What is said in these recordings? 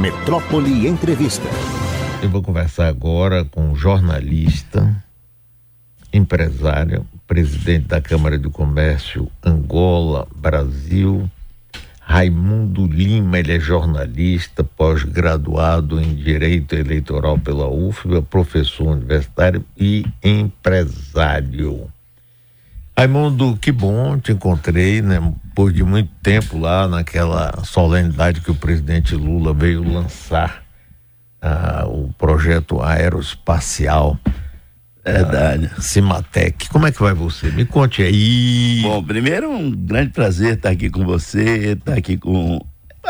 Metrópole Entrevista. Eu vou conversar agora com um jornalista, empresário, presidente da Câmara de Comércio Angola, Brasil, Raimundo Lima, ele é jornalista, pós-graduado em Direito Eleitoral pela UFBA, professor universitário e empresário. Raimundo, que bom, te encontrei, né? Depois de muito tempo lá naquela solenidade que o presidente Lula veio lançar uh, o projeto aeroespacial. Verdade. Uh, Cimatec. Como é que vai você? Me conte aí. Bom, primeiro um grande prazer estar aqui com você, estar aqui com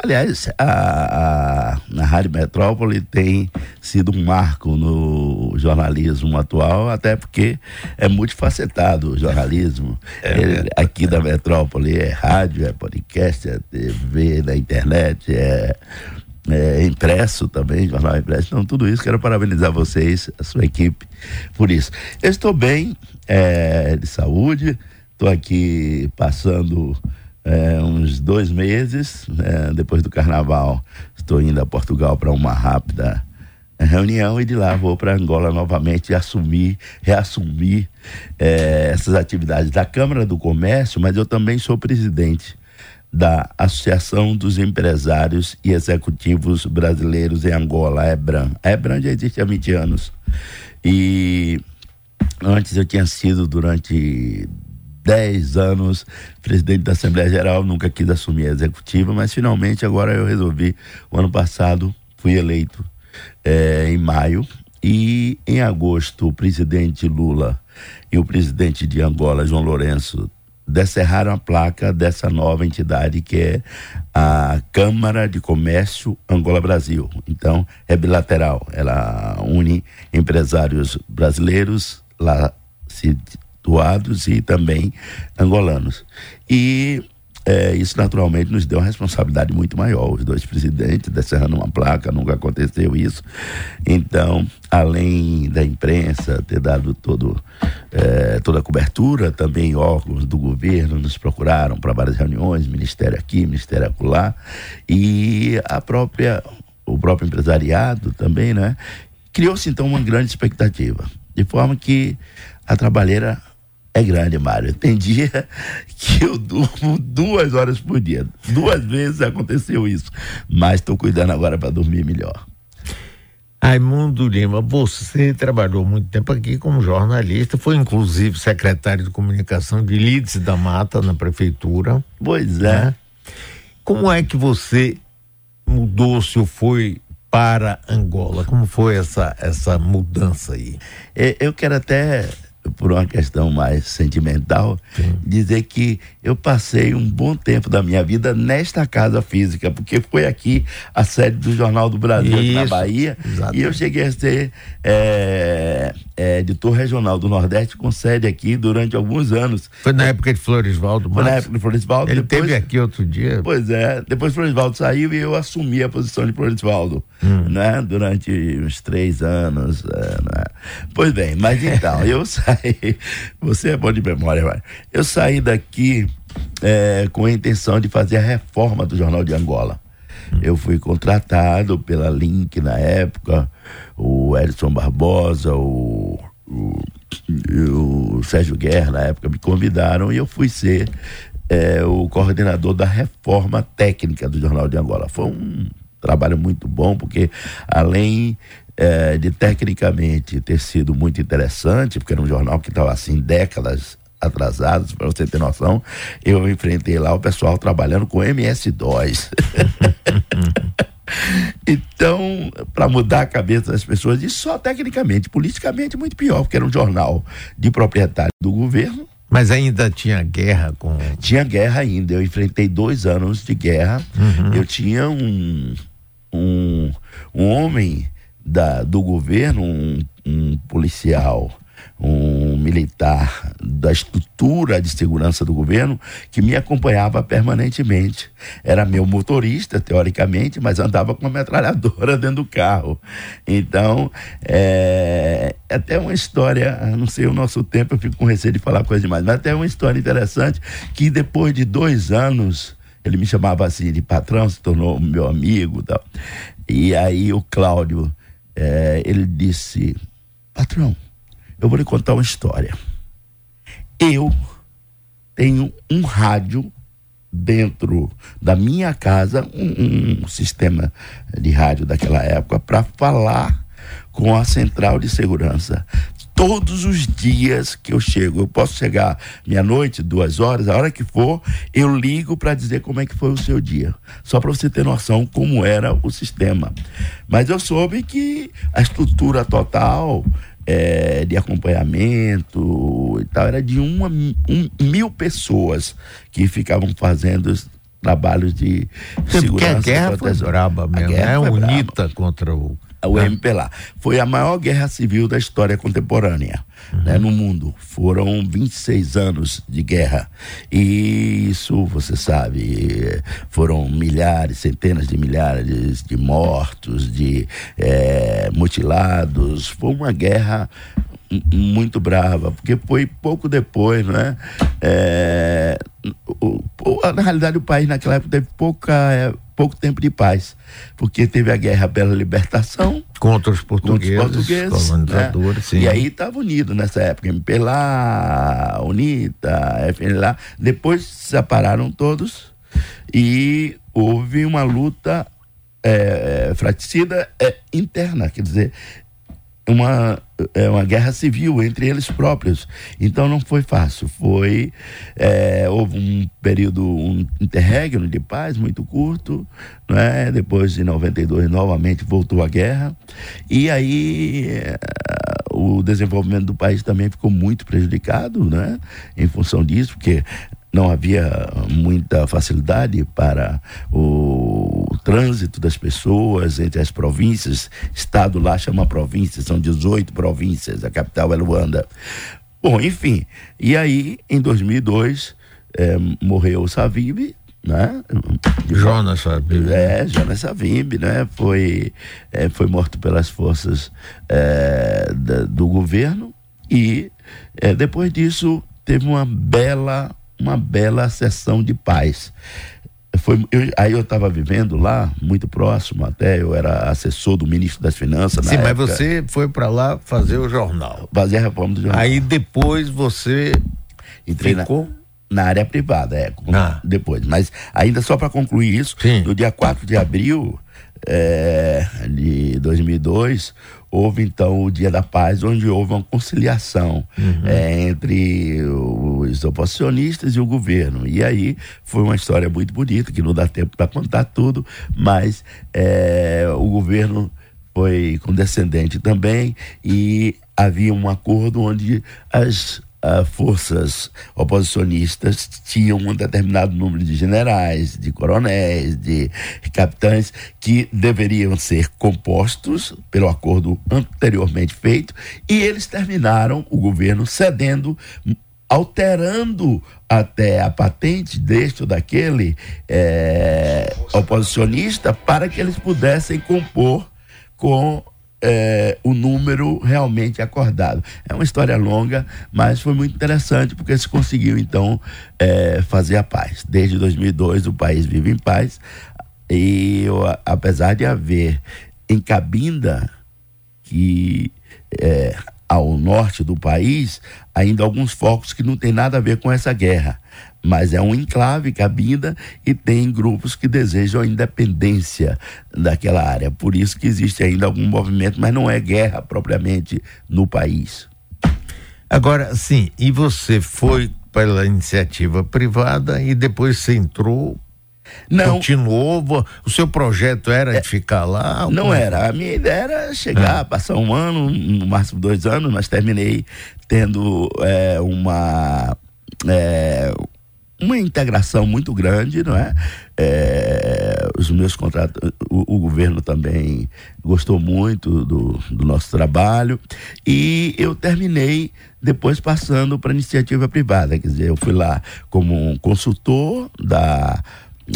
Aliás, a, a, a Rádio Metrópole tem sido um marco no jornalismo atual, até porque é multifacetado o jornalismo. É, Ele, aqui da Metrópole é rádio, é podcast, é TV, da internet, é, é impresso também, jornal impresso. Então, tudo isso, quero parabenizar vocês, a sua equipe, por isso. Eu estou bem, é, de saúde, estou aqui passando é, uns dois meses, é, depois do carnaval, estou indo a Portugal para uma rápida reunião e de lá vou para Angola novamente assumir, reassumir é, essas atividades da Câmara do Comércio, mas eu também sou presidente da Associação dos Empresários e Executivos Brasileiros em Angola, a EBRAM. A EBRAM já existe há 20 anos. E antes eu tinha sido durante 10 anos presidente da Assembleia Geral, nunca quis assumir a executiva, mas finalmente agora eu resolvi. O ano passado fui eleito é, em maio e em agosto o presidente Lula e o presidente de Angola, João Lourenço, descerraram a placa dessa nova entidade que é a Câmara de Comércio Angola Brasil. Então, é bilateral, ela une empresários brasileiros lá se doados e também angolanos. E é, isso naturalmente nos deu uma responsabilidade muito maior. Os dois presidentes descerrando uma placa, nunca aconteceu isso. Então, além da imprensa ter dado todo, é, toda a cobertura, também órgãos do governo nos procuraram para várias reuniões, ministério aqui, ministério acolá, e a própria, o próprio empresariado também, né? Criou-se então uma grande expectativa, de forma que a trabalheira é grande, Mário. Tem dia que eu durmo duas horas por dia. Duas vezes aconteceu isso. Mas estou cuidando agora para dormir melhor. Raimundo Lima, você trabalhou muito tempo aqui como jornalista, foi inclusive secretário de comunicação de Lídice da Mata na prefeitura. Pois é. Né? Como é que você mudou-se ou foi para Angola? Como foi essa, essa mudança aí? É, eu quero até por uma questão mais sentimental, Sim. dizer que eu passei um bom tempo da minha vida nesta casa física, porque foi aqui a sede do Jornal do Brasil Isso, na Bahia, exatamente. e eu cheguei a ser é, é, editor regional do Nordeste com sede aqui durante alguns anos. Foi na época de Floresvaldo Foi na época de Floresvaldo. Ele depois, teve aqui outro dia. Pois é, depois Floresvaldo saiu e eu assumi a posição de Floresvaldo, hum. né? Durante uns três anos. É, né? Pois bem, mas então, eu saí, você é bom de memória, vai. Eu saí daqui é, com a intenção de fazer a reforma do Jornal de Angola. Eu fui contratado pela Link na época, o Edson Barbosa, o, o, o Sérgio Guerra na época me convidaram e eu fui ser é, o coordenador da reforma técnica do Jornal de Angola. Foi um trabalho muito bom, porque além é, de tecnicamente ter sido muito interessante, porque era um jornal que estava assim décadas atrasados, para você ter noção, eu enfrentei lá o pessoal trabalhando com MS-DOS. então, para mudar a cabeça das pessoas, e só tecnicamente, politicamente muito pior, porque era um jornal de proprietário do governo. Mas ainda tinha guerra com. Tinha guerra ainda. Eu enfrentei dois anos de guerra. Uhum. Eu tinha um, um, um homem da, do governo, um, um policial um militar da estrutura de segurança do governo que me acompanhava permanentemente. Era meu motorista, teoricamente, mas andava com uma metralhadora dentro do carro. Então, é, é até uma história, não sei o nosso tempo, eu fico com receio de falar coisa demais, mas até uma história interessante que depois de dois anos ele me chamava assim de patrão, se tornou meu amigo tal. E aí o Cláudio, é, ele disse, patrão, eu vou lhe contar uma história. Eu tenho um rádio dentro da minha casa, um, um sistema de rádio daquela época, para falar com a central de segurança todos os dias que eu chego. Eu posso chegar meia-noite, duas horas, a hora que for, eu ligo para dizer como é que foi o seu dia. Só para você ter noção como era o sistema. Mas eu soube que a estrutura total é, de acompanhamento e tal era de uma um, mil pessoas que ficavam fazendo trabalhos de segurança. Porque a guerra foi braba mesmo, é unita contra o o ah. Foi a maior guerra civil da história contemporânea uhum. né, no mundo. Foram 26 anos de guerra. E isso, você sabe, foram milhares, centenas de milhares de mortos, de é, mutilados. Foi uma guerra muito brava, porque foi pouco depois, né? É, o, na realidade, o país naquela época teve pouca, é, pouco tempo de paz, porque teve a guerra pela libertação contra os portugueses, contra os portugueses colonizadores, né? E aí estava unido nessa época, MPLA, UNITA, FNLA. Depois se separaram todos e houve uma luta é, fraticida é, interna, quer dizer, uma, é, uma guerra civil entre eles próprios. Então não foi fácil. Foi é, houve um período um interregno de paz muito curto, né? Depois de 92 novamente voltou a guerra e aí é, o desenvolvimento do país também ficou muito prejudicado, né? Em função disso, porque não havia muita facilidade para o, trânsito das pessoas entre as províncias. Estado lá chama província, são 18 províncias, a capital é Luanda. Bom, enfim, e aí em 2002 é, morreu o Savimbi, né? Jonas Savimbi. É, Jonas Savimbi, né? Foi, é, foi morto pelas forças é, da, do governo e depois disso teve uma bela uma bela sessão de paz. Foi, eu, aí eu estava vivendo lá, muito próximo até, eu era assessor do ministro das Finanças. Sim, mas você foi para lá fazer o jornal. Fazer a reforma do jornal. Aí depois você Entrei ficou. Na, na área privada, é, ah. depois. Mas ainda só para concluir isso, Sim. no dia 4 de abril é, de 2002, houve então o Dia da Paz, onde houve uma conciliação uhum. é, entre os oposicionistas e o governo. E aí foi uma história muito bonita, que não dá tempo para contar tudo, mas é, o governo foi condescendente também e havia um acordo onde as uh, forças oposicionistas tinham um determinado número de generais, de coronéis, de capitães que deveriam ser compostos pelo acordo anteriormente feito e eles terminaram o governo cedendo alterando até a patente deste ou daquele é, oposicionista para que eles pudessem compor com é, o número realmente acordado. É uma história longa, mas foi muito interessante porque se conseguiu então é, fazer a paz. Desde 2002 o país vive em paz e eu, apesar de haver em Cabinda que é, ao norte do país ainda alguns focos que não tem nada a ver com essa guerra mas é um enclave Cabinda e tem grupos que desejam a independência daquela área. Por isso que existe ainda algum movimento, mas não é guerra propriamente no país. Agora, sim, e você foi pela iniciativa privada e depois você entrou não. Continuou? O seu projeto era é, de ficar lá? Não era. A minha ideia era chegar, ah. passar um ano, no máximo dois anos, mas terminei tendo é, uma. É, uma integração muito grande, não é? é os meus contratos, o, o, governo também gostou muito do, do, nosso trabalho e eu terminei depois passando para iniciativa privada, quer dizer, eu fui lá como um consultor da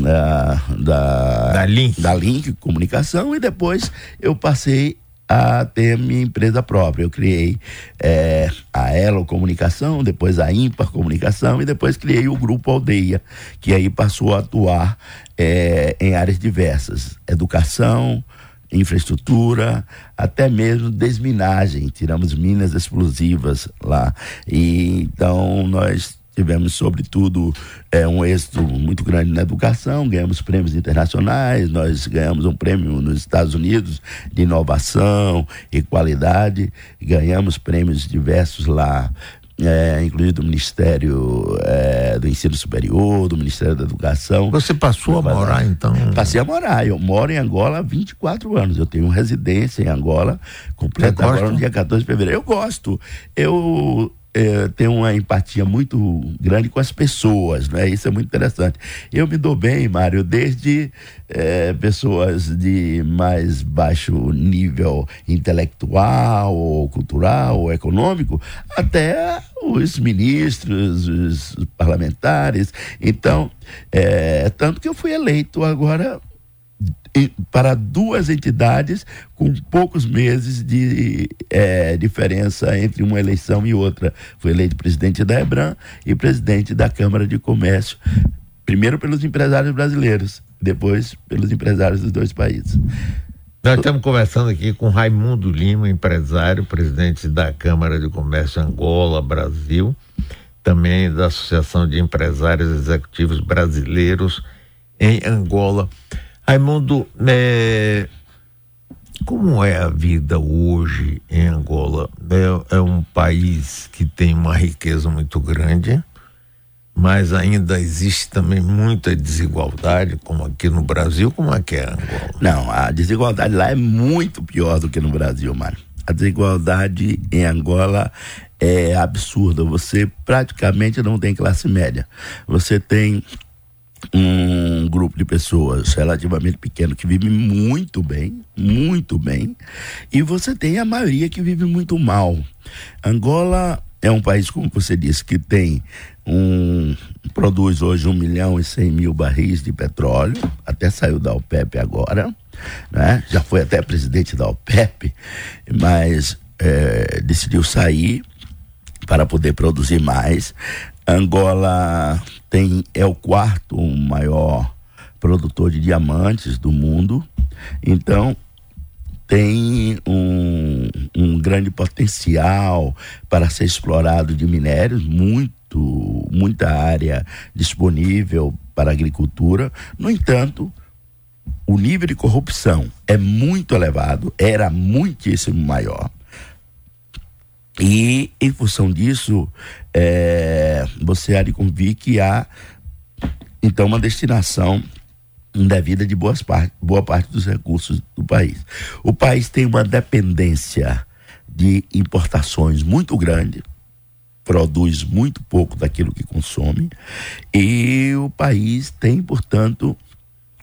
da, da, da Link. da Link Comunicação e depois eu passei a ter minha empresa própria. Eu criei é, a Elo Comunicação, depois a Ímpar Comunicação e depois criei o Grupo Aldeia, que aí passou a atuar é, em áreas diversas: educação, infraestrutura, até mesmo desminagem. Tiramos minas explosivas lá. E então nós tivemos, sobretudo, é, um êxito muito grande na educação, ganhamos prêmios internacionais, nós ganhamos um prêmio nos Estados Unidos de inovação e qualidade, ganhamos prêmios diversos lá. É, inclusive do Ministério é, do Ensino Superior, do Ministério da Educação. Você passou a morar, então? Passei a morar. Eu moro em Angola há 24 anos. Eu tenho residência em Angola, completa agora no dia 14 de fevereiro. Eu gosto. Eu é, tem uma empatia muito grande com as pessoas, né? Isso é muito interessante. Eu me dou bem, Mário, desde é, pessoas de mais baixo nível intelectual, ou cultural, ou econômico, até os ministros, os parlamentares. Então, é, tanto que eu fui eleito agora para duas entidades com poucos meses de é, diferença entre uma eleição e outra. Foi eleito presidente da EBRAM e presidente da Câmara de Comércio, primeiro pelos empresários brasileiros, depois pelos empresários dos dois países. Nós estamos conversando aqui com Raimundo Lima, empresário, presidente da Câmara de Comércio Angola, Brasil, também da Associação de Empresários Executivos Brasileiros em Angola. Raimundo, é, como é a vida hoje em Angola? É, é, um país que tem uma riqueza muito grande, mas ainda existe também muita desigualdade, como aqui no Brasil, como é que é Angola? Não, a desigualdade lá é muito pior do que no Brasil, Mário. A desigualdade em Angola é absurda. Você praticamente não tem classe média. Você tem um grupo de pessoas relativamente pequeno que vive muito bem, muito bem, e você tem a maioria que vive muito mal. Angola é um país, como você disse, que tem um produz hoje 1 milhão e 100 mil barris de petróleo, até saiu da OPEP agora, né? já foi até presidente da OPEP, mas é, decidiu sair para poder produzir mais. Angola tem é o quarto maior produtor de diamantes do mundo. Então, tem um, um grande potencial para ser explorado de minérios, muito, muita área disponível para agricultura. No entanto, o nível de corrupção é muito elevado, era muitíssimo maior. E, em função disso, é, você há de convir que há, então, uma destinação indevida de boas parte, boa parte dos recursos do país. O país tem uma dependência de importações muito grande, produz muito pouco daquilo que consome, e o país tem, portanto,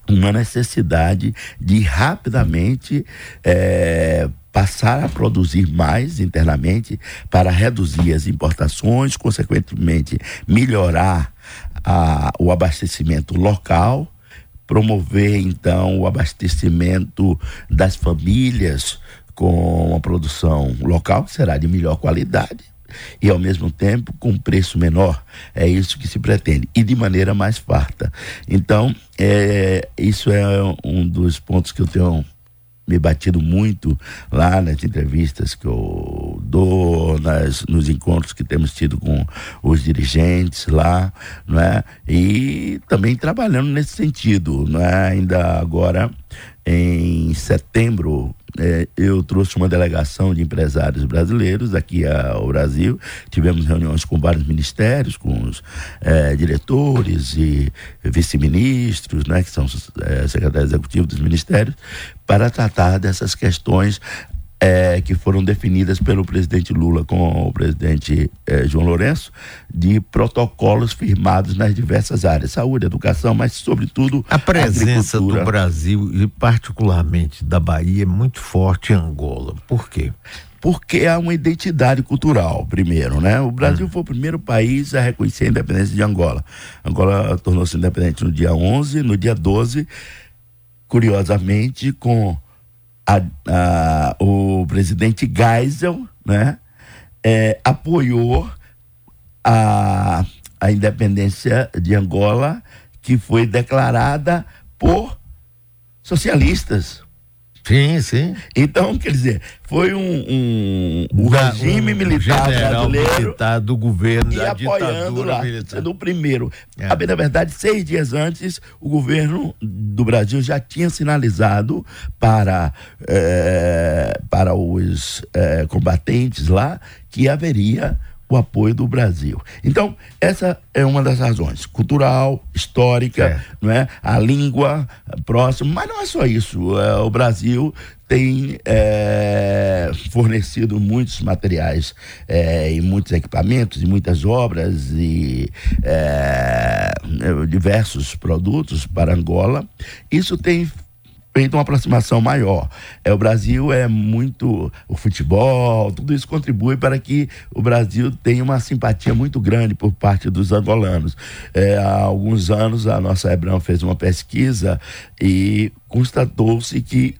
uma necessidade de rapidamente é, passar a produzir mais internamente para reduzir as importações, consequentemente melhorar a, o abastecimento local, promover então o abastecimento das famílias com uma produção local que será de melhor qualidade e ao mesmo tempo com preço menor. É isso que se pretende e de maneira mais farta. Então, é, isso é um dos pontos que eu tenho me batido muito lá nas entrevistas que eu dou, nas, nos encontros que temos tido com os dirigentes lá, não é? E também trabalhando nesse sentido, não é? Ainda agora em setembro é, eu trouxe uma delegação de empresários brasileiros aqui ao Brasil. Tivemos reuniões com vários ministérios, com os é, diretores e vice-ministros, né, que são é, secretários executivos dos ministérios, para tratar dessas questões é, que foram definidas pelo presidente Lula com o presidente é, João Lourenço, de protocolos firmados nas diversas áreas, saúde, educação, mas sobretudo a presença do Brasil e particularmente da Bahia é muito forte em Angola. Por quê? porque há uma identidade cultural, primeiro, né? O Brasil hum. foi o primeiro país a reconhecer a independência de Angola. Angola tornou-se independente no dia 11, no dia 12, curiosamente, com a, a, o presidente Geisel, né, é, apoiou a, a independência de Angola, que foi declarada por socialistas. Sim, sim. Então, quer dizer, foi um, um, um regime um militar brasileiro militar do governo e da apoiando lá, militar. sendo o primeiro. É. A da verdade, seis dias antes, o governo do Brasil já tinha sinalizado para, é, para os é, combatentes lá que haveria o apoio do Brasil. Então, essa é uma das razões, cultural, histórica, é. não é? A língua próxima, mas não é só isso. É, o Brasil tem é, fornecido muitos materiais é, e muitos equipamentos e muitas obras e é, diversos produtos para Angola. Isso tem feito uma aproximação maior. É, o Brasil é muito. O futebol, tudo isso contribui para que o Brasil tenha uma simpatia muito grande por parte dos angolanos. É, há alguns anos, a nossa Hebrão fez uma pesquisa e constatou-se que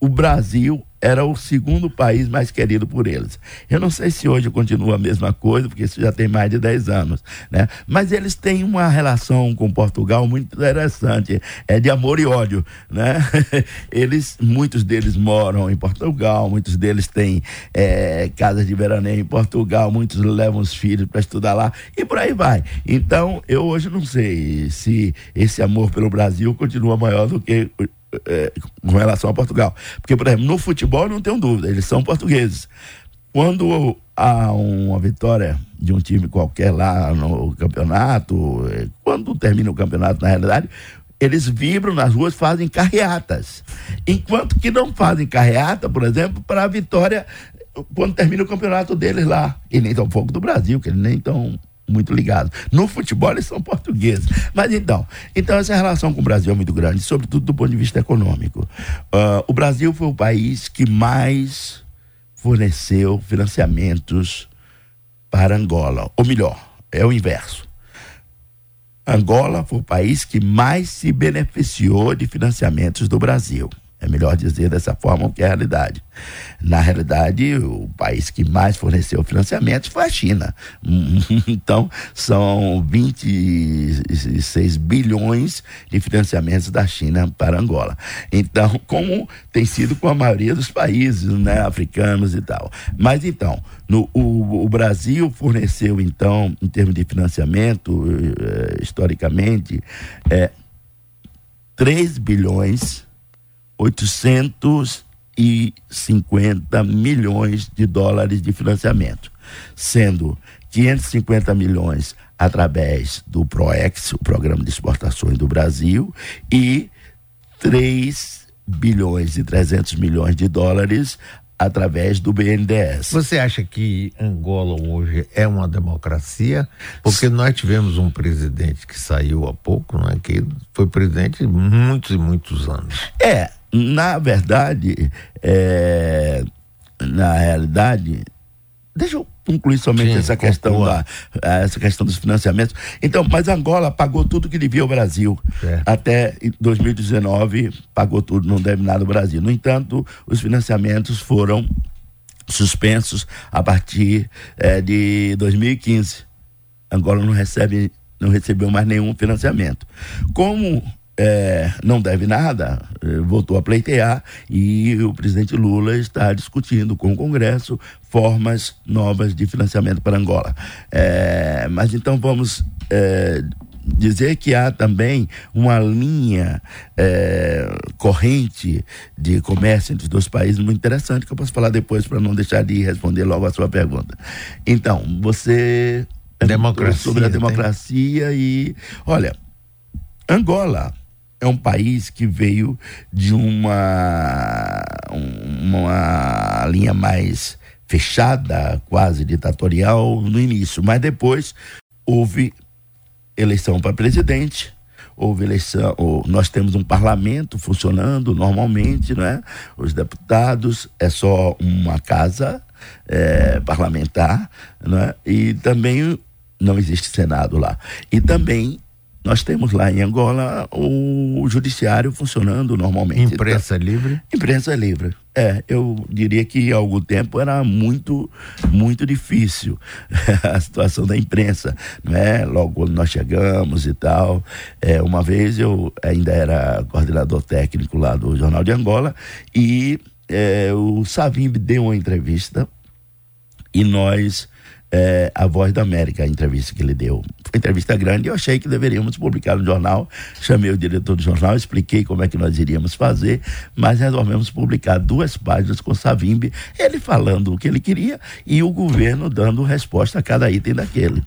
o Brasil era o segundo país mais querido por eles. Eu não sei se hoje continua a mesma coisa, porque isso já tem mais de 10 anos, né? Mas eles têm uma relação com Portugal muito interessante, é de amor e ódio, né? Eles, muitos deles moram em Portugal, muitos deles têm é, casas de veraneio em Portugal, muitos levam os filhos para estudar lá e por aí vai. Então, eu hoje não sei se esse amor pelo Brasil continua maior do que é, com relação a Portugal. Porque, por exemplo, no futebol não tenho dúvida, eles são portugueses. Quando há uma vitória de um time qualquer lá no campeonato, é, quando termina o campeonato, na realidade, eles vibram nas ruas, fazem carreatas. Enquanto que não fazem carreata, por exemplo, para a vitória quando termina o campeonato deles lá. E nem tão pouco do Brasil, que eles nem estão muito ligados. No futebol eles são portugueses. Mas então, então essa relação com o Brasil é muito grande, sobretudo do ponto de vista econômico. Uh, o Brasil foi o país que mais forneceu financiamentos para Angola. Ou melhor, é o inverso. Angola foi o país que mais se beneficiou de financiamentos do Brasil. É melhor dizer dessa forma que é a realidade. Na realidade, o país que mais forneceu financiamentos foi a China. Então, são 26 bilhões de financiamentos da China para Angola. Então, como tem sido com a maioria dos países né, africanos e tal. Mas então, no, o, o Brasil forneceu, então, em termos de financiamento, eh, historicamente, é, 3 bilhões 850 milhões de dólares de financiamento, sendo 550 milhões através do PROEX, o Programa de Exportações do Brasil, e 3 bilhões e 300 milhões de dólares através do BNDES. Você acha que Angola hoje é uma democracia? Porque nós tivemos um presidente que saiu há pouco, né, que foi presidente muitos e muitos anos. É, na verdade, é, na realidade, deixa eu concluir somente Sim, essa questão da, essa questão dos financiamentos. Então, mas Angola pagou tudo que devia ao Brasil. É. Até 2019 pagou tudo, não deve nada ao Brasil. No entanto, os financiamentos foram suspensos a partir é, de 2015. Angola não recebe não recebeu mais nenhum financiamento. Como é, não deve nada, é, voltou a pleitear e o presidente Lula está discutindo com o Congresso formas novas de financiamento para Angola. É, mas então vamos é, dizer que há também uma linha é, corrente de comércio entre os dois países muito interessante que eu posso falar depois para não deixar de responder logo a sua pergunta. Então, você democracia, sobre a democracia tem... e olha, Angola é um país que veio de uma, uma linha mais fechada, quase ditatorial no início, mas depois houve eleição para presidente, houve eleição, nós temos um parlamento funcionando normalmente, né? Os deputados é só uma casa é, parlamentar, né? E também não existe senado lá. E também nós temos lá em Angola o judiciário funcionando normalmente. Imprensa então, livre? Imprensa livre. É, eu diria que há algum tempo era muito, muito difícil a situação da imprensa, não é? Logo quando nós chegamos e tal. É, uma vez eu ainda era coordenador técnico lá do Jornal de Angola e é, o Savimbi deu uma entrevista e nós é, a Voz da América, a entrevista que ele deu. Foi entrevista grande, eu achei que deveríamos publicar no jornal. Chamei o diretor do jornal, expliquei como é que nós iríamos fazer, mas resolvemos publicar duas páginas com Savimbi, ele falando o que ele queria e o governo dando resposta a cada item daquele.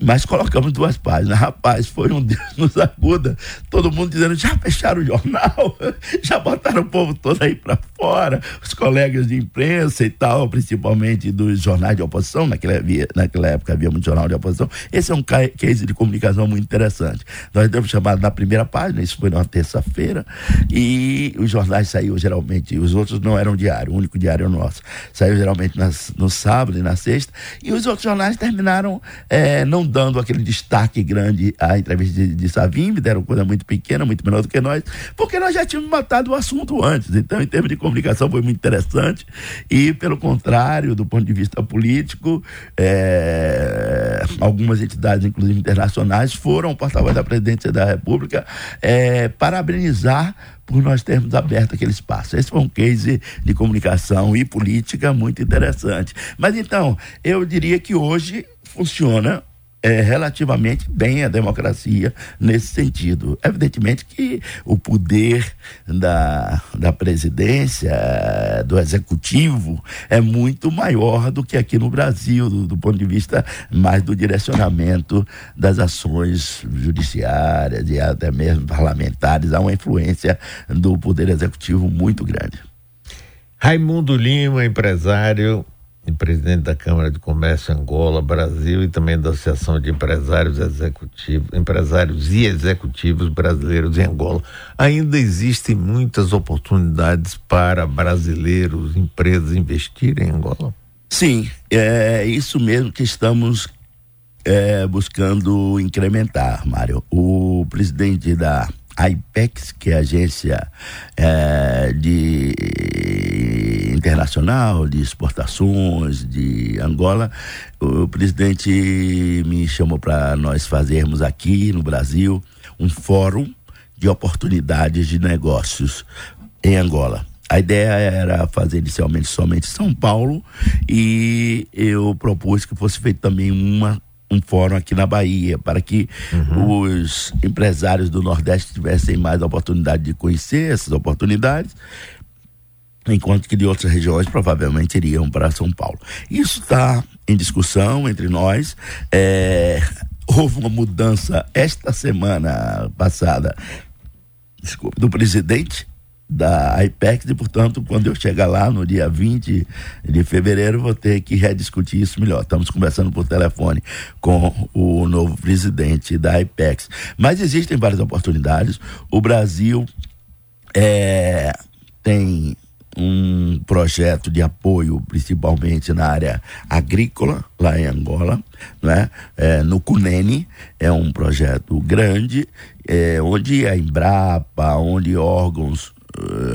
Mas colocamos duas páginas. Rapaz, foi um Deus nos acuda. Todo mundo dizendo: já fecharam o jornal, já botaram o povo todo aí para fora, os colegas de imprensa e tal, principalmente dos jornais de oposição, naquela havia, naquela época havia muito jornal de oposição. Esse é um case de comunicação muito interessante. Nós demos chamado na primeira página, isso foi numa terça-feira, e os jornais saíram geralmente, os outros não eram diário, o único diário é o nosso. Saiu geralmente nas, no sábado e na sexta, e os outros jornais terminaram é, não dando aquele destaque grande à entrevista de, de Savimbi, deram coisa muito pequena, muito menor do que nós, porque nós já tínhamos matado o assunto antes. Então, em termos de comunicação, foi muito interessante, e pelo contrário, do ponto de vista político, é, algumas entidades, inclusive internacionais, foram porta-voz da presidência da República é, parabenizar por nós termos aberto aquele espaço. Esse foi um case de comunicação e política muito interessante. Mas então, eu diria que hoje funciona é, relativamente bem a democracia nesse sentido. Evidentemente que o poder da, da presidência, do executivo, é muito maior do que aqui no Brasil, do, do ponto de vista mais do direcionamento das ações judiciárias e até mesmo parlamentares. Há uma influência do poder executivo muito grande. Raimundo Lima, empresário, e presidente da Câmara de Comércio Angola, Brasil e também da Associação de Empresários Executivos, Empresários e Executivos Brasileiros em Angola. Ainda existem muitas oportunidades para brasileiros, empresas investirem em Angola? Sim, é isso mesmo que estamos é, buscando incrementar, Mário. O presidente da IPEX, que é a agência é, de internacional de exportações de Angola, o presidente me chamou para nós fazermos aqui no Brasil um fórum de oportunidades de negócios em Angola. A ideia era fazer inicialmente somente São Paulo e eu propus que fosse feito também uma um fórum aqui na Bahia, para que uhum. os empresários do Nordeste tivessem mais oportunidade de conhecer essas oportunidades, enquanto que de outras regiões provavelmente iriam para São Paulo. Isso está em discussão entre nós. É, houve uma mudança esta semana passada, desculpe, do presidente da IPEX e, portanto, quando eu chegar lá no dia 20 de fevereiro, vou ter que rediscutir isso melhor. Estamos conversando por telefone com o novo presidente da IPEX. Mas existem várias oportunidades. O Brasil é, tem um projeto de apoio, principalmente na área agrícola, lá em Angola, né? É, no Cunene, é um projeto grande, é, onde a Embrapa, onde órgãos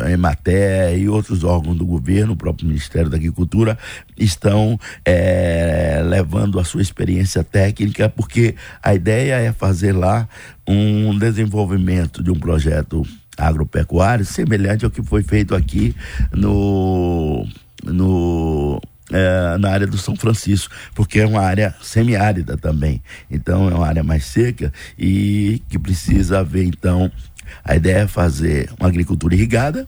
a Emater e outros órgãos do governo, o próprio Ministério da Agricultura, estão é, levando a sua experiência técnica, porque a ideia é fazer lá um desenvolvimento de um projeto agropecuário semelhante ao que foi feito aqui no, no é, na área do São Francisco, porque é uma área semiárida também. Então é uma área mais seca e que precisa haver então a ideia é fazer uma agricultura irrigada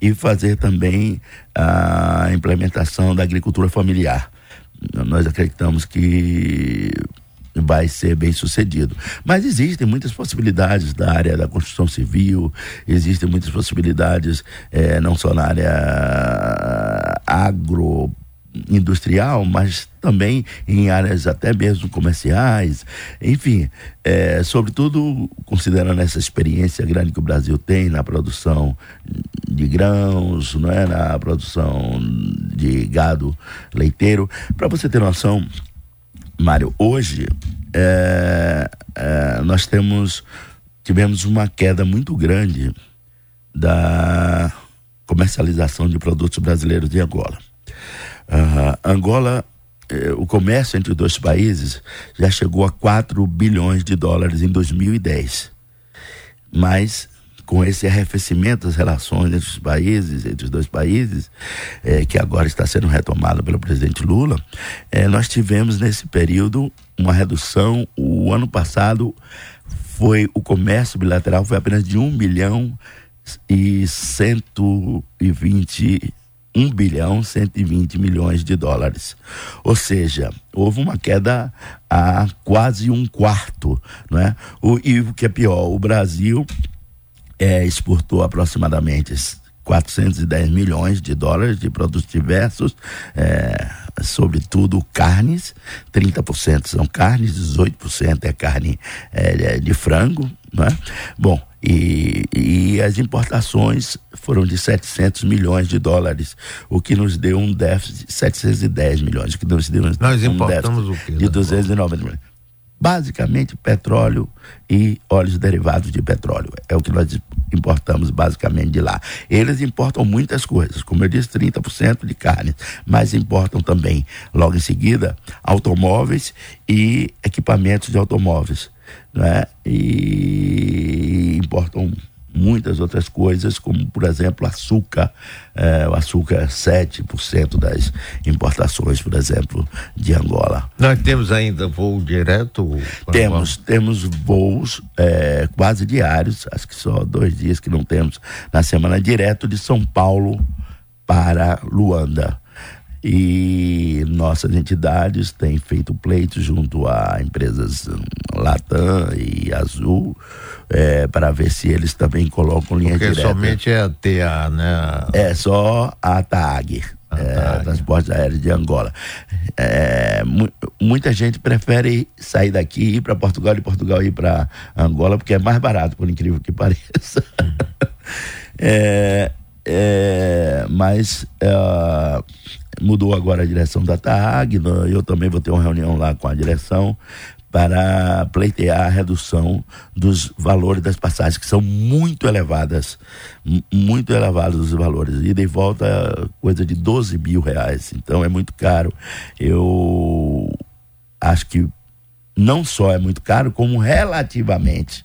e fazer também a implementação da agricultura familiar. Nós acreditamos que vai ser bem sucedido. Mas existem muitas possibilidades da área da construção civil, existem muitas possibilidades é, não só na área agro industrial, mas também em áreas até mesmo comerciais, enfim, é, sobretudo considerando essa experiência grande que o Brasil tem na produção de grãos, não é, na produção de gado leiteiro. Para você ter noção, Mário, hoje é, é, nós temos tivemos uma queda muito grande da comercialização de produtos brasileiros de Angola. Uh, Angola, eh, o comércio entre os dois países já chegou a 4 bilhões de dólares em 2010. Mas com esse arrefecimento das relações entre os países, entre os dois países, eh, que agora está sendo retomado pelo presidente Lula, eh, nós tivemos nesse período uma redução. O ano passado foi o comércio bilateral foi apenas de 1 bilhão e 120 1 bilhão 120 milhões de dólares. Ou seja, houve uma queda a quase um quarto, não é? O, e o que é pior, o Brasil é, exportou aproximadamente 410 milhões de dólares de produtos diversos, é, sobretudo carnes, 30% são carnes, 18% é carne é, de frango, né? Bom, e, e, as importações foram de 700 milhões de dólares, o que nos deu um déficit de 710 milhões, o que nos deu um, Nós importamos um o quê? De 290 milhões. Basicamente petróleo e óleos derivados de petróleo. É o que nós importamos basicamente de lá. Eles importam muitas coisas, como eu disse, 30% de carne, mas importam também, logo em seguida, automóveis e equipamentos de automóveis né? e importam muitas outras coisas, como por exemplo açúcar, é, o açúcar é 7% das importações, por exemplo, de Angola. Nós temos ainda voo direto? Temos, temos voos é, quase diários, acho que só dois dias que não temos na semana, direto de São Paulo para Luanda e nossas entidades têm feito pleito junto a empresas hum, Latam e Azul é, para ver se eles também colocam linha Porque direta. somente é a TA, né? É só a TAG. É, transportes aéreos de Angola. É, mu muita gente prefere sair daqui ir para Portugal e Portugal ir para Angola porque é mais barato, por incrível que pareça. é, é, mas é, mudou agora a direção da TAG, eu também vou ter uma reunião lá com a direção para pleitear a redução dos valores das passagens, que são muito elevadas, muito elevados os valores. E volta, coisa de 12 mil reais, então é muito caro. Eu acho que não só é muito caro, como relativamente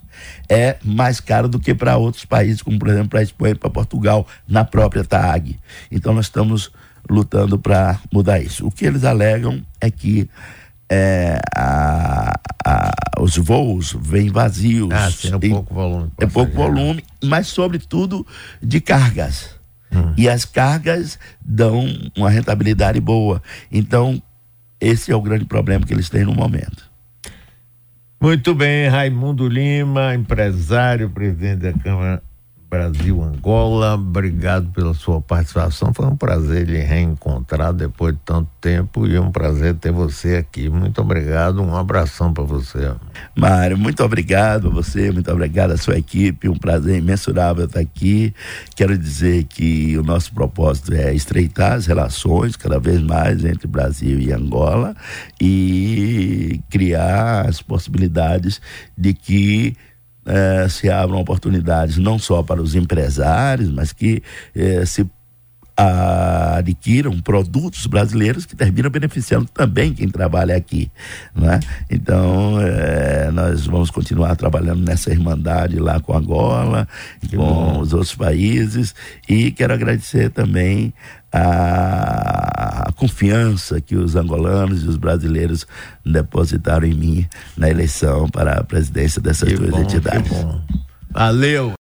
é mais caro do que para outros países, como por exemplo para a Espanha e para Portugal, na própria TAG. Então nós estamos lutando para mudar isso. O que eles alegam é que é, a, a, os voos vêm vazios. Ah, sim, é pouco volume. É pouco volume, mas sobretudo de cargas. Hum. E as cargas dão uma rentabilidade boa. Então, esse é o grande problema que eles têm no momento. Muito bem, Raimundo Lima, empresário, presidente da Câmara Brasil Angola. Obrigado pela sua participação. Foi um prazer lhe reencontrar depois de tanto tempo e um prazer ter você aqui. Muito obrigado. Um abração para você. Mário, muito obrigado a você, muito obrigado à sua equipe. Um prazer imensurável estar aqui. Quero dizer que o nosso propósito é estreitar as relações cada vez mais entre Brasil e Angola e criar as possibilidades de que eh, se abram oportunidades não só para os empresários, mas que eh, se adquiram produtos brasileiros que terminam beneficiando também quem trabalha aqui, né? Então é, nós vamos continuar trabalhando nessa irmandade lá com Angola, que com bom. os outros países e quero agradecer também a, a, confiança que os angolanos e os brasileiros depositaram em mim na eleição para a presidência dessas que duas bom, entidades. Valeu.